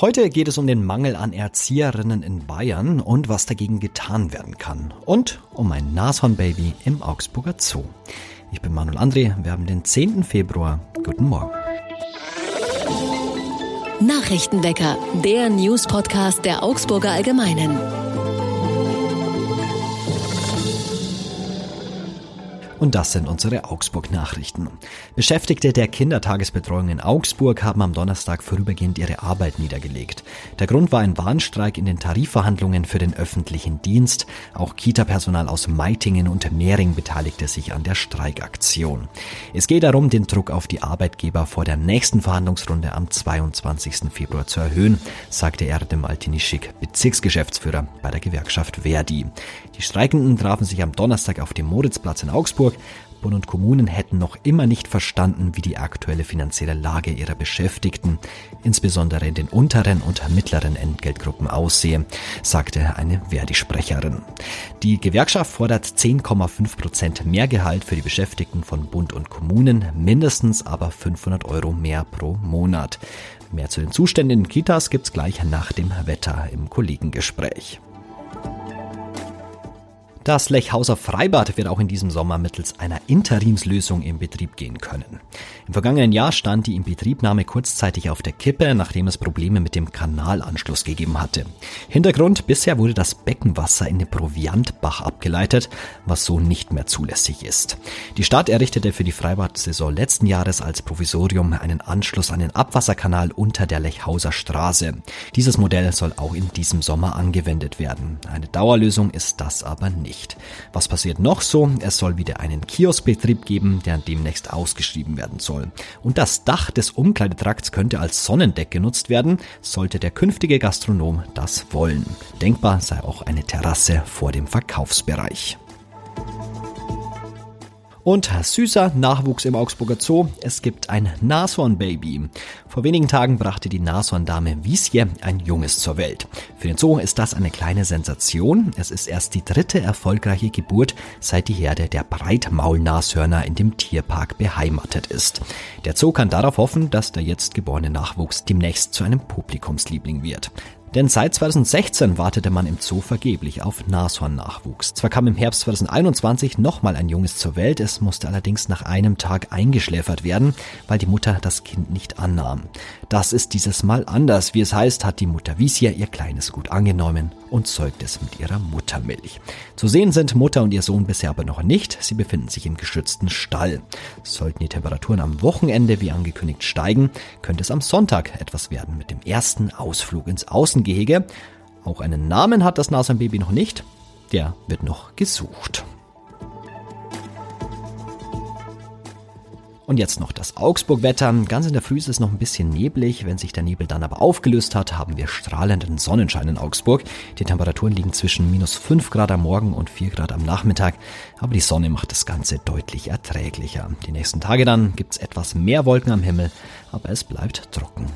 Heute geht es um den Mangel an Erzieherinnen in Bayern und was dagegen getan werden kann. Und um ein Nashornbaby im Augsburger Zoo. Ich bin Manuel André, wir haben den 10. Februar. Guten Morgen. Nachrichtenwecker, der News-Podcast der Augsburger Allgemeinen. Und das sind unsere Augsburg-Nachrichten. Beschäftigte der Kindertagesbetreuung in Augsburg haben am Donnerstag vorübergehend ihre Arbeit niedergelegt. Der Grund war ein Warnstreik in den Tarifverhandlungen für den öffentlichen Dienst. Auch Kita-Personal aus Meitingen und Mehring beteiligte sich an der Streikaktion. Es geht darum, den Druck auf die Arbeitgeber vor der nächsten Verhandlungsrunde am 22. Februar zu erhöhen, sagte Erdem Altinischik, Bezirksgeschäftsführer bei der Gewerkschaft Verdi. Die Streikenden trafen sich am Donnerstag auf dem Moritzplatz in Augsburg. Bund und Kommunen hätten noch immer nicht verstanden, wie die aktuelle finanzielle Lage ihrer Beschäftigten, insbesondere in den unteren und mittleren Entgeltgruppen aussehe, sagte eine Verdi-Sprecherin. Die Gewerkschaft fordert 10,5 Prozent mehr Gehalt für die Beschäftigten von Bund und Kommunen, mindestens aber 500 Euro mehr pro Monat. Mehr zu den Zuständen in Kitas gibt's gleich nach dem Wetter im Kollegengespräch. Das Lechhauser Freibad wird auch in diesem Sommer mittels einer Interimslösung in Betrieb gehen können. Im vergangenen Jahr stand die Inbetriebnahme kurzzeitig auf der Kippe, nachdem es Probleme mit dem Kanalanschluss gegeben hatte. Hintergrund, bisher wurde das Beckenwasser in den Proviantbach abgeleitet, was so nicht mehr zulässig ist. Die Stadt errichtete für die Freibad-Saison letzten Jahres als Provisorium einen Anschluss an den Abwasserkanal unter der Lechhauser Straße. Dieses Modell soll auch in diesem Sommer angewendet werden. Eine Dauerlösung ist das aber nicht nicht. Was passiert noch so? Es soll wieder einen Kioskbetrieb geben, der demnächst ausgeschrieben werden soll. Und das Dach des Umkleidetrakts könnte als Sonnendeck genutzt werden, sollte der künftige Gastronom das wollen. Denkbar sei auch eine Terrasse vor dem Verkaufsbereich. Und süßer Nachwuchs im Augsburger Zoo. Es gibt ein Nashornbaby. Vor wenigen Tagen brachte die Nashorndame Wiesje ein Junges zur Welt. Für den Zoo ist das eine kleine Sensation. Es ist erst die dritte erfolgreiche Geburt, seit die Herde der Breitmaulnashörner in dem Tierpark beheimatet ist. Der Zoo kann darauf hoffen, dass der jetzt geborene Nachwuchs demnächst zu einem Publikumsliebling wird. Denn seit 2016 wartete man im Zoo vergeblich auf Nashorn-Nachwuchs. Zwar kam im Herbst 2021 nochmal ein Junges zur Welt, es musste allerdings nach einem Tag eingeschläfert werden, weil die Mutter das Kind nicht annahm. Das ist dieses Mal anders. Wie es heißt, hat die Mutter Wiesia ihr kleines Gut angenommen und zeugt es mit ihrer Muttermilch. Zu sehen sind Mutter und ihr Sohn bisher aber noch nicht. Sie befinden sich im geschützten Stall. Sollten die Temperaturen am Wochenende wie angekündigt steigen, könnte es am Sonntag etwas werden mit dem ersten Ausflug ins Außen Gehege. Auch einen Namen hat das Nashornbaby noch nicht. Der wird noch gesucht. Und jetzt noch das Augsburg-Wetter. Ganz in der Früh ist es noch ein bisschen neblig. Wenn sich der Nebel dann aber aufgelöst hat, haben wir strahlenden Sonnenschein in Augsburg. Die Temperaturen liegen zwischen minus 5 Grad am Morgen und 4 Grad am Nachmittag. Aber die Sonne macht das Ganze deutlich erträglicher. Die nächsten Tage dann gibt's etwas mehr Wolken am Himmel, aber es bleibt trocken.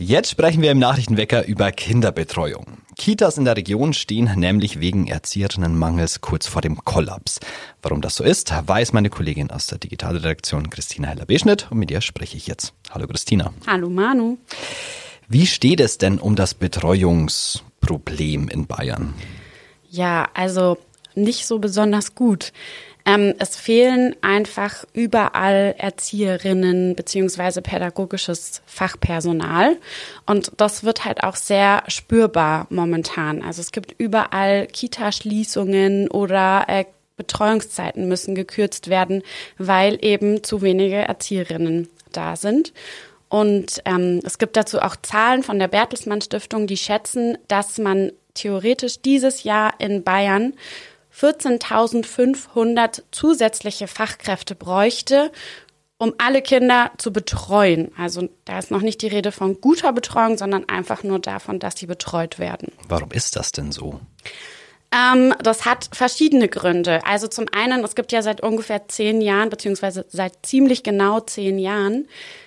Jetzt sprechen wir im Nachrichtenwecker über Kinderbetreuung. Kitas in der Region stehen nämlich wegen Erzieherinnenmangels kurz vor dem Kollaps. Warum das so ist, weiß meine Kollegin aus der Digitalredaktion Christina Heller-Beschnitt und mit ihr spreche ich jetzt. Hallo Christina. Hallo Manu. Wie steht es denn um das Betreuungsproblem in Bayern? Ja, also nicht so besonders gut. Ähm, es fehlen einfach überall Erzieherinnen beziehungsweise pädagogisches Fachpersonal. Und das wird halt auch sehr spürbar momentan. Also es gibt überall Kitaschließungen oder äh, Betreuungszeiten müssen gekürzt werden, weil eben zu wenige Erzieherinnen da sind. Und ähm, es gibt dazu auch Zahlen von der Bertelsmann Stiftung, die schätzen, dass man theoretisch dieses Jahr in Bayern 14.500 zusätzliche Fachkräfte bräuchte, um alle Kinder zu betreuen. Also da ist noch nicht die Rede von guter Betreuung, sondern einfach nur davon, dass sie betreut werden. Warum ist das denn so? Ähm, das hat verschiedene Gründe. Also zum einen, es gibt ja seit ungefähr zehn Jahren, beziehungsweise seit ziemlich genau zehn Jahren,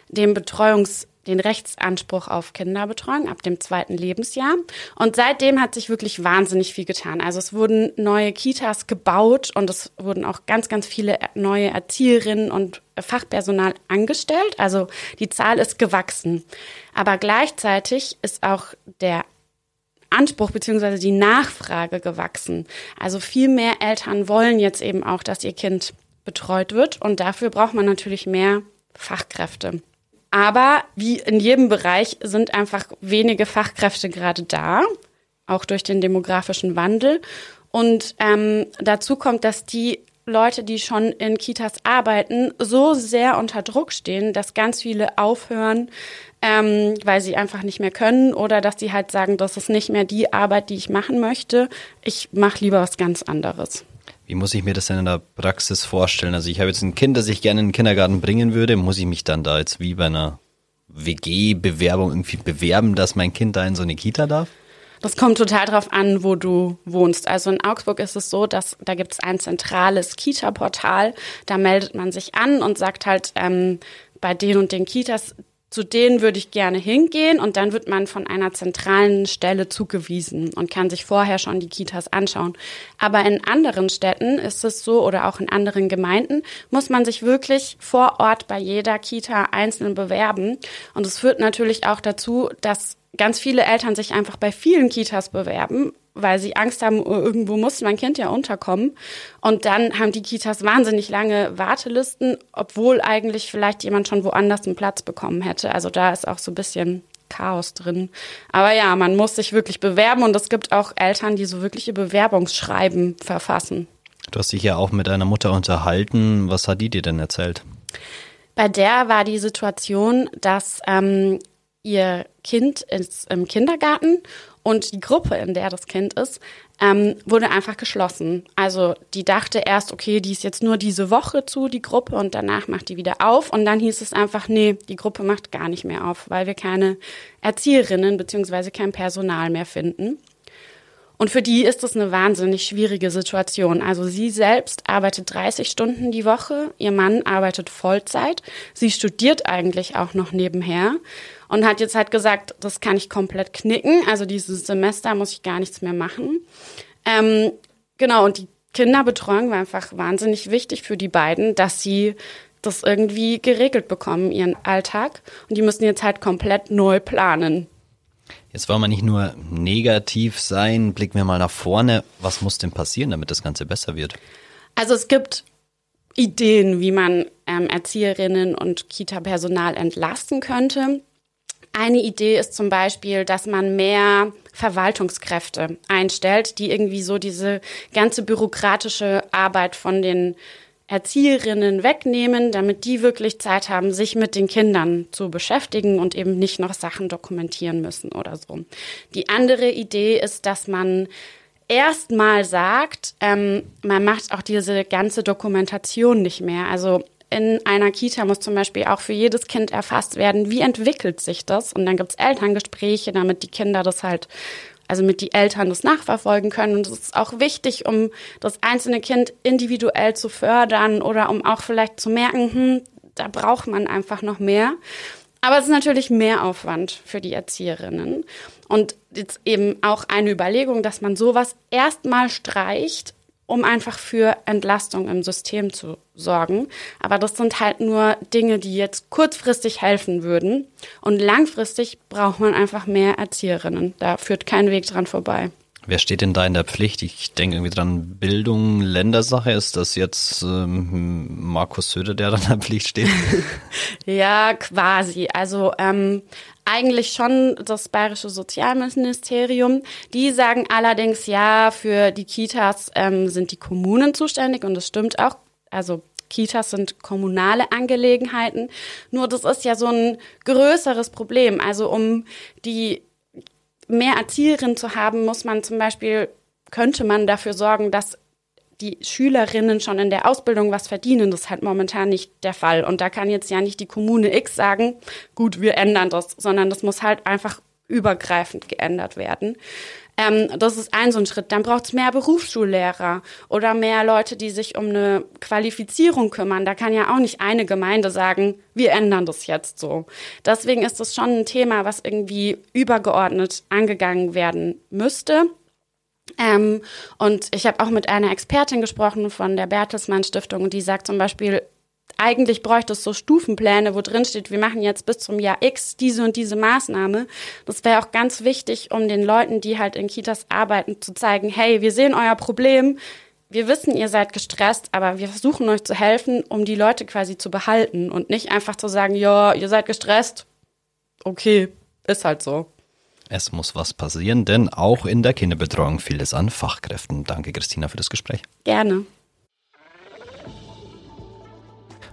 den Betreuungs den Rechtsanspruch auf Kinderbetreuung ab dem zweiten Lebensjahr. Und seitdem hat sich wirklich wahnsinnig viel getan. Also es wurden neue Kitas gebaut und es wurden auch ganz, ganz viele neue Erzieherinnen und Fachpersonal angestellt. Also die Zahl ist gewachsen. Aber gleichzeitig ist auch der Anspruch beziehungsweise die Nachfrage gewachsen. Also viel mehr Eltern wollen jetzt eben auch, dass ihr Kind betreut wird und dafür braucht man natürlich mehr Fachkräfte. Aber wie in jedem Bereich sind einfach wenige Fachkräfte gerade da, auch durch den demografischen Wandel. Und ähm, dazu kommt, dass die Leute, die schon in Kitas arbeiten, so sehr unter Druck stehen, dass ganz viele aufhören, ähm, weil sie einfach nicht mehr können oder dass sie halt sagen, das ist nicht mehr die Arbeit, die ich machen möchte. Ich mache lieber was ganz anderes. Wie muss ich mir das denn in der Praxis vorstellen? Also ich habe jetzt ein Kind, das ich gerne in den Kindergarten bringen würde. Muss ich mich dann da jetzt wie bei einer WG-Bewerbung irgendwie bewerben, dass mein Kind da in so eine Kita darf? Das kommt total drauf an, wo du wohnst. Also in Augsburg ist es so, dass da gibt es ein zentrales Kita-Portal. Da meldet man sich an und sagt halt ähm, bei den und den Kitas, zu denen würde ich gerne hingehen und dann wird man von einer zentralen Stelle zugewiesen und kann sich vorher schon die Kitas anschauen. Aber in anderen Städten ist es so oder auch in anderen Gemeinden muss man sich wirklich vor Ort bei jeder Kita einzeln bewerben und es führt natürlich auch dazu, dass ganz viele Eltern sich einfach bei vielen Kitas bewerben, weil sie Angst haben, oh, irgendwo muss mein Kind ja unterkommen. Und dann haben die Kitas wahnsinnig lange Wartelisten, obwohl eigentlich vielleicht jemand schon woanders einen Platz bekommen hätte. Also da ist auch so ein bisschen Chaos drin. Aber ja, man muss sich wirklich bewerben und es gibt auch Eltern, die so wirkliche Bewerbungsschreiben verfassen. Du hast dich ja auch mit einer Mutter unterhalten. Was hat die dir denn erzählt? Bei der war die Situation, dass ähm, ihr Kind ist im Kindergarten und die Gruppe, in der das Kind ist, ähm, wurde einfach geschlossen. Also die dachte erst, okay, die ist jetzt nur diese Woche zu, die Gruppe, und danach macht die wieder auf. Und dann hieß es einfach, nee, die Gruppe macht gar nicht mehr auf, weil wir keine Erzieherinnen beziehungsweise kein Personal mehr finden. Und für die ist das eine wahnsinnig schwierige Situation. Also sie selbst arbeitet 30 Stunden die Woche, ihr Mann arbeitet Vollzeit, sie studiert eigentlich auch noch nebenher und hat jetzt halt gesagt, das kann ich komplett knicken. Also dieses Semester muss ich gar nichts mehr machen. Ähm, genau, und die Kinderbetreuung war einfach wahnsinnig wichtig für die beiden, dass sie das irgendwie geregelt bekommen, ihren Alltag. Und die müssen jetzt halt komplett neu planen. Jetzt wollen wir nicht nur negativ sein, blicken wir mal nach vorne. Was muss denn passieren, damit das Ganze besser wird? Also es gibt Ideen, wie man ähm, Erzieherinnen und Kita-Personal entlasten könnte. Eine Idee ist zum Beispiel, dass man mehr Verwaltungskräfte einstellt, die irgendwie so diese ganze bürokratische Arbeit von den Erzieherinnen wegnehmen, damit die wirklich Zeit haben, sich mit den Kindern zu beschäftigen und eben nicht noch Sachen dokumentieren müssen oder so. Die andere Idee ist, dass man erstmal sagt, ähm, man macht auch diese ganze Dokumentation nicht mehr. Also in einer Kita muss zum Beispiel auch für jedes Kind erfasst werden, wie entwickelt sich das. Und dann gibt's Elterngespräche, damit die Kinder das halt also mit die Eltern das nachverfolgen können. Und das ist auch wichtig, um das einzelne Kind individuell zu fördern oder um auch vielleicht zu merken, hm, da braucht man einfach noch mehr. Aber es ist natürlich mehr Aufwand für die Erzieherinnen. Und jetzt eben auch eine Überlegung, dass man sowas erstmal streicht um einfach für Entlastung im System zu sorgen. Aber das sind halt nur Dinge, die jetzt kurzfristig helfen würden. Und langfristig braucht man einfach mehr Erzieherinnen. Da führt kein Weg dran vorbei. Wer steht denn da in der Pflicht? Ich denke irgendwie dran, Bildung, Ländersache. Ist das jetzt ähm, Markus Söder, der da in der Pflicht steht? ja, quasi. Also ähm, eigentlich schon das Bayerische Sozialministerium. Die sagen allerdings, ja, für die Kitas ähm, sind die Kommunen zuständig und das stimmt auch. Also Kitas sind kommunale Angelegenheiten. Nur das ist ja so ein größeres Problem. Also um die mehr Erzieherinnen zu haben, muss man zum Beispiel, könnte man dafür sorgen, dass die Schülerinnen schon in der Ausbildung was verdienen. Das ist halt momentan nicht der Fall. Und da kann jetzt ja nicht die Kommune X sagen, gut, wir ändern das, sondern das muss halt einfach übergreifend geändert werden. Ähm, das ist ein so ein Schritt. Dann braucht es mehr Berufsschullehrer oder mehr Leute, die sich um eine Qualifizierung kümmern. Da kann ja auch nicht eine Gemeinde sagen, wir ändern das jetzt so. Deswegen ist das schon ein Thema, was irgendwie übergeordnet angegangen werden müsste. Ähm, und ich habe auch mit einer Expertin gesprochen von der Bertelsmann Stiftung die sagt zum Beispiel, eigentlich bräuchte es so Stufenpläne, wo drin steht, wir machen jetzt bis zum Jahr X diese und diese Maßnahme. Das wäre auch ganz wichtig, um den Leuten, die halt in Kitas arbeiten, zu zeigen, hey, wir sehen euer Problem. Wir wissen, ihr seid gestresst, aber wir versuchen euch zu helfen, um die Leute quasi zu behalten und nicht einfach zu sagen, ja, ihr seid gestresst. Okay, ist halt so. Es muss was passieren, denn auch in der Kinderbetreuung fehlt es an Fachkräften. Danke, Christina, für das Gespräch. Gerne.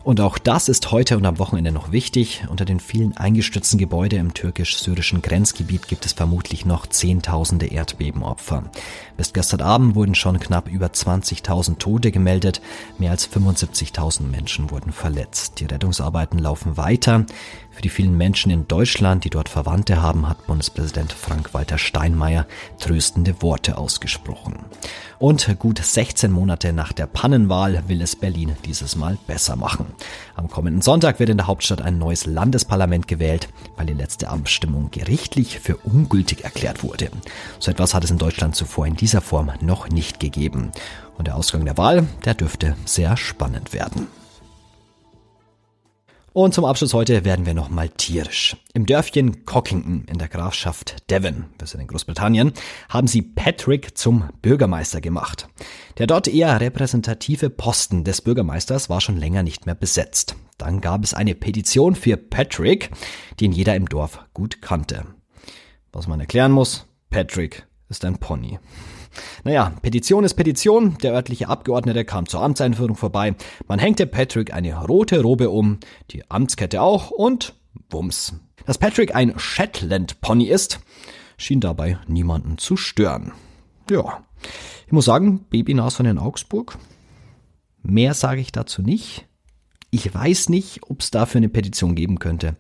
Und auch das ist heute und am Wochenende noch wichtig. Unter den vielen eingestürzten Gebäuden im türkisch-syrischen Grenzgebiet gibt es vermutlich noch Zehntausende Erdbebenopfer. Bis gestern Abend wurden schon knapp über 20.000 Tote gemeldet. Mehr als 75.000 Menschen wurden verletzt. Die Rettungsarbeiten laufen weiter. Für die vielen Menschen in Deutschland, die dort Verwandte haben, hat Bundespräsident Frank-Walter Steinmeier tröstende Worte ausgesprochen. Und gut 16 Monate nach der Pannenwahl will es Berlin dieses Mal besser machen. Am kommenden Sonntag wird in der Hauptstadt ein neues Landesparlament gewählt, weil die letzte Abstimmung gerichtlich für ungültig erklärt wurde. So etwas hat es in Deutschland zuvor in dieser Form noch nicht gegeben. Und der Ausgang der Wahl, der dürfte sehr spannend werden. Und zum Abschluss heute werden wir nochmal tierisch. Im Dörfchen Cockington in der Grafschaft Devon, das ist in Großbritannien, haben sie Patrick zum Bürgermeister gemacht. Der dort eher repräsentative Posten des Bürgermeisters war schon länger nicht mehr besetzt. Dann gab es eine Petition für Patrick, den jeder im Dorf gut kannte. Was man erklären muss, Patrick ist ein Pony. Naja, Petition ist Petition. Der örtliche Abgeordnete kam zur Amtseinführung vorbei. Man hängte Patrick eine rote Robe um, die Amtskette auch und Wumms. Dass Patrick ein Shetland Pony ist, schien dabei niemanden zu stören. Ja, ich muss sagen, Babynashorn in Augsburg. Mehr sage ich dazu nicht. Ich weiß nicht, ob es dafür eine Petition geben könnte.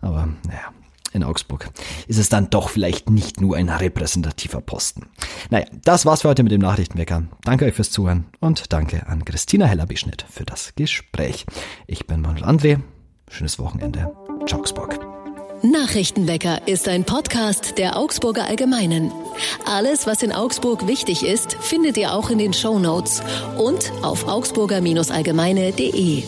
Aber naja, in Augsburg ist es dann doch vielleicht nicht nur ein repräsentativer Posten. Naja, das war's für heute mit dem Nachrichtenwecker. Danke euch fürs Zuhören und danke an Christina Heller-Beschnitt für das Gespräch. Ich bin Manuel André. Schönes Wochenende. Ciao, Augsburg. Nachrichtenwecker ist ein Podcast der Augsburger Allgemeinen. Alles, was in Augsburg wichtig ist, findet ihr auch in den Show Notes und auf augsburger-allgemeine.de.